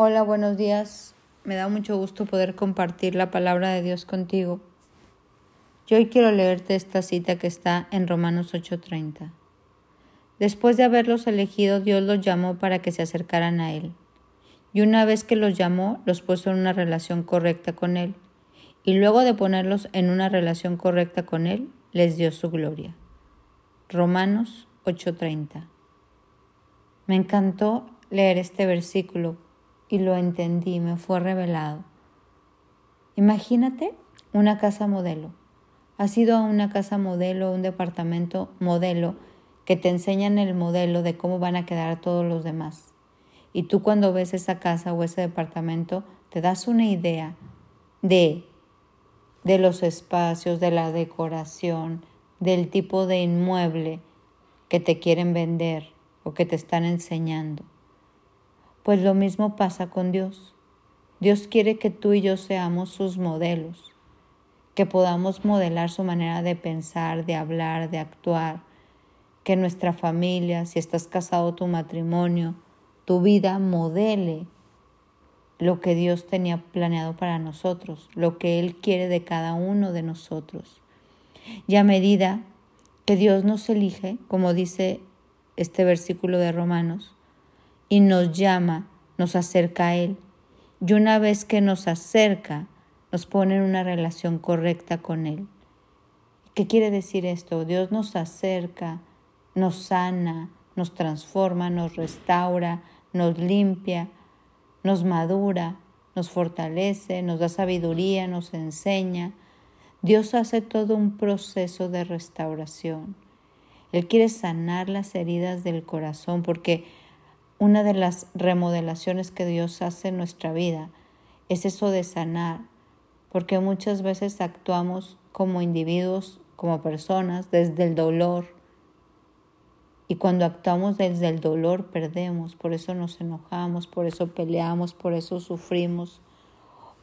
Hola, buenos días. Me da mucho gusto poder compartir la palabra de Dios contigo. Yo hoy quiero leerte esta cita que está en Romanos 8:30. Después de haberlos elegido, Dios los llamó para que se acercaran a Él. Y una vez que los llamó, los puso en una relación correcta con Él. Y luego de ponerlos en una relación correcta con Él, les dio su gloria. Romanos 8:30. Me encantó leer este versículo y lo entendí, me fue revelado. Imagínate una casa modelo. Has ido a una casa modelo, un departamento modelo, que te enseñan el modelo de cómo van a quedar todos los demás. Y tú cuando ves esa casa o ese departamento, te das una idea de, de los espacios, de la decoración, del tipo de inmueble que te quieren vender o que te están enseñando. Pues lo mismo pasa con Dios. Dios quiere que tú y yo seamos sus modelos, que podamos modelar su manera de pensar, de hablar, de actuar, que nuestra familia, si estás casado, tu matrimonio, tu vida modele lo que Dios tenía planeado para nosotros, lo que Él quiere de cada uno de nosotros. Y a medida que Dios nos elige, como dice este versículo de Romanos, y nos llama, nos acerca a Él. Y una vez que nos acerca, nos pone en una relación correcta con Él. ¿Qué quiere decir esto? Dios nos acerca, nos sana, nos transforma, nos restaura, nos limpia, nos madura, nos fortalece, nos da sabiduría, nos enseña. Dios hace todo un proceso de restauración. Él quiere sanar las heridas del corazón porque una de las remodelaciones que Dios hace en nuestra vida es eso de sanar, porque muchas veces actuamos como individuos, como personas, desde el dolor. Y cuando actuamos desde el dolor perdemos, por eso nos enojamos, por eso peleamos, por eso sufrimos.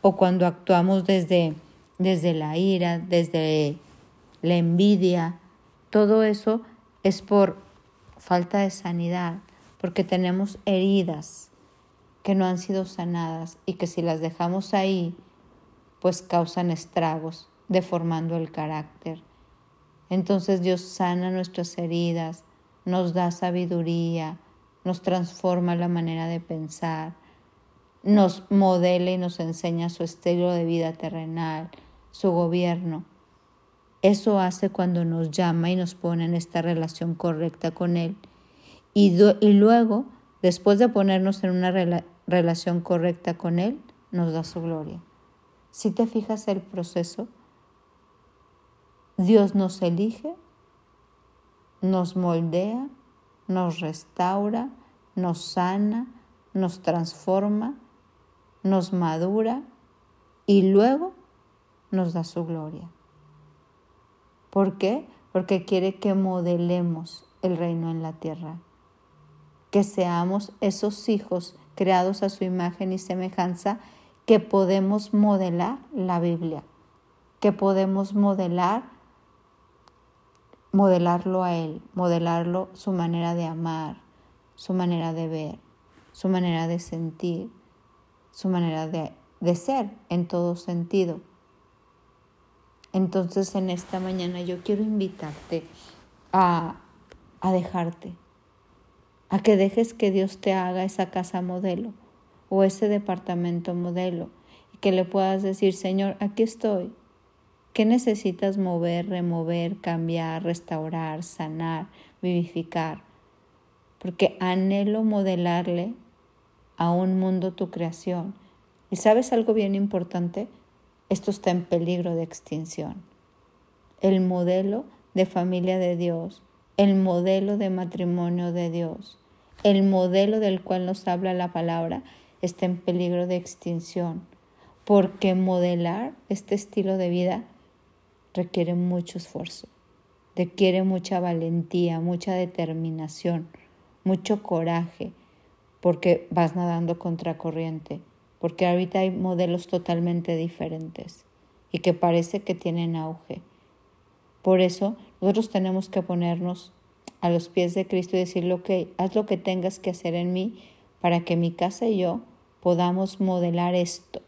O cuando actuamos desde, desde la ira, desde la envidia, todo eso es por falta de sanidad porque tenemos heridas que no han sido sanadas y que si las dejamos ahí, pues causan estragos, deformando el carácter. Entonces Dios sana nuestras heridas, nos da sabiduría, nos transforma la manera de pensar, nos modela y nos enseña su estilo de vida terrenal, su gobierno. Eso hace cuando nos llama y nos pone en esta relación correcta con Él y, luego, después de ponernos en una relación correcta con Él, nos da su gloria. Si te fijas el proceso, Dios nos elige, nos moldea, nos restaura, nos sana, nos transforma, nos madura y luego nos da su gloria. ¿Por qué? Porque quiere que modelemos el reino en la tierra que seamos esos hijos creados a su imagen y semejanza que podemos modelar la Biblia, que podemos modelar modelarlo a él, modelarlo su manera de amar, su manera de ver, su manera de sentir, su manera de, de ser en todo sentido. Entonces en esta mañana yo quiero invitarte a, a dejarte, a que dejes que Dios te haga esa casa modelo o ese departamento modelo y que le puedas decir, Señor, aquí estoy. ¿Qué necesitas mover, remover, cambiar, restaurar, sanar, vivificar? Porque anhelo modelarle a un mundo tu creación. ¿Y sabes algo bien importante? Esto está en peligro de extinción. El modelo de familia de Dios el modelo de matrimonio de Dios, el modelo del cual nos habla la palabra, está en peligro de extinción, porque modelar este estilo de vida requiere mucho esfuerzo, requiere mucha valentía, mucha determinación, mucho coraje, porque vas nadando contracorriente, porque ahorita hay modelos totalmente diferentes y que parece que tienen auge. Por eso nosotros tenemos que ponernos a los pies de Cristo y decirle, ok, haz lo que tengas que hacer en mí para que mi casa y yo podamos modelar esto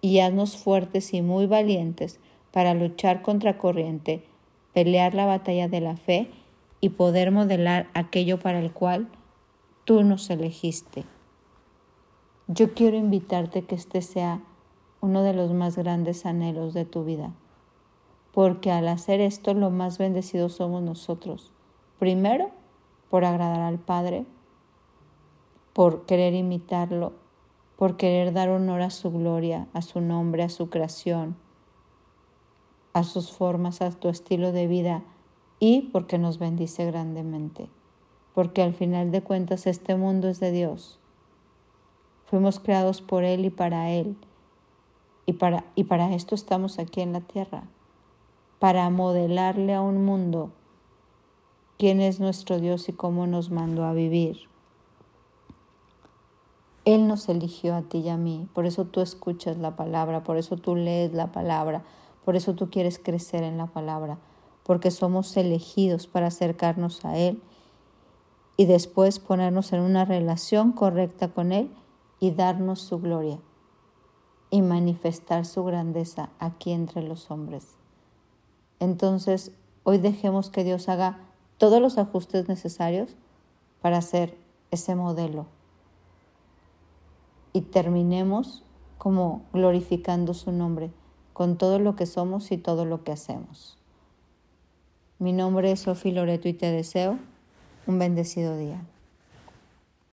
y haznos fuertes y muy valientes para luchar contra corriente, pelear la batalla de la fe y poder modelar aquello para el cual tú nos elegiste. Yo quiero invitarte que este sea uno de los más grandes anhelos de tu vida, porque al hacer esto lo más bendecidos somos nosotros. Primero, por agradar al Padre, por querer imitarlo, por querer dar honor a su gloria, a su nombre, a su creación, a sus formas, a tu estilo de vida y porque nos bendice grandemente. Porque al final de cuentas este mundo es de Dios. Fuimos creados por Él y para Él. Y para, y para esto estamos aquí en la tierra. Para modelarle a un mundo quién es nuestro Dios y cómo nos mandó a vivir. Él nos eligió a ti y a mí, por eso tú escuchas la palabra, por eso tú lees la palabra, por eso tú quieres crecer en la palabra, porque somos elegidos para acercarnos a Él y después ponernos en una relación correcta con Él y darnos su gloria y manifestar su grandeza aquí entre los hombres. Entonces, hoy dejemos que Dios haga todos los ajustes necesarios para ser ese modelo y terminemos como glorificando su nombre con todo lo que somos y todo lo que hacemos. Mi nombre es Sofi Loreto y te deseo un bendecido día.